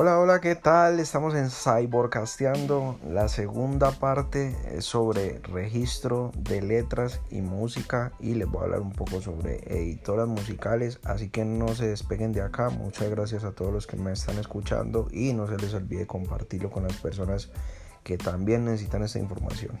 Hola, hola, ¿qué tal? Estamos en Cyborcasteando. La segunda parte es sobre registro de letras y música y les voy a hablar un poco sobre editoras musicales. Así que no se despeguen de acá. Muchas gracias a todos los que me están escuchando y no se les olvide compartirlo con las personas que también necesitan esta información.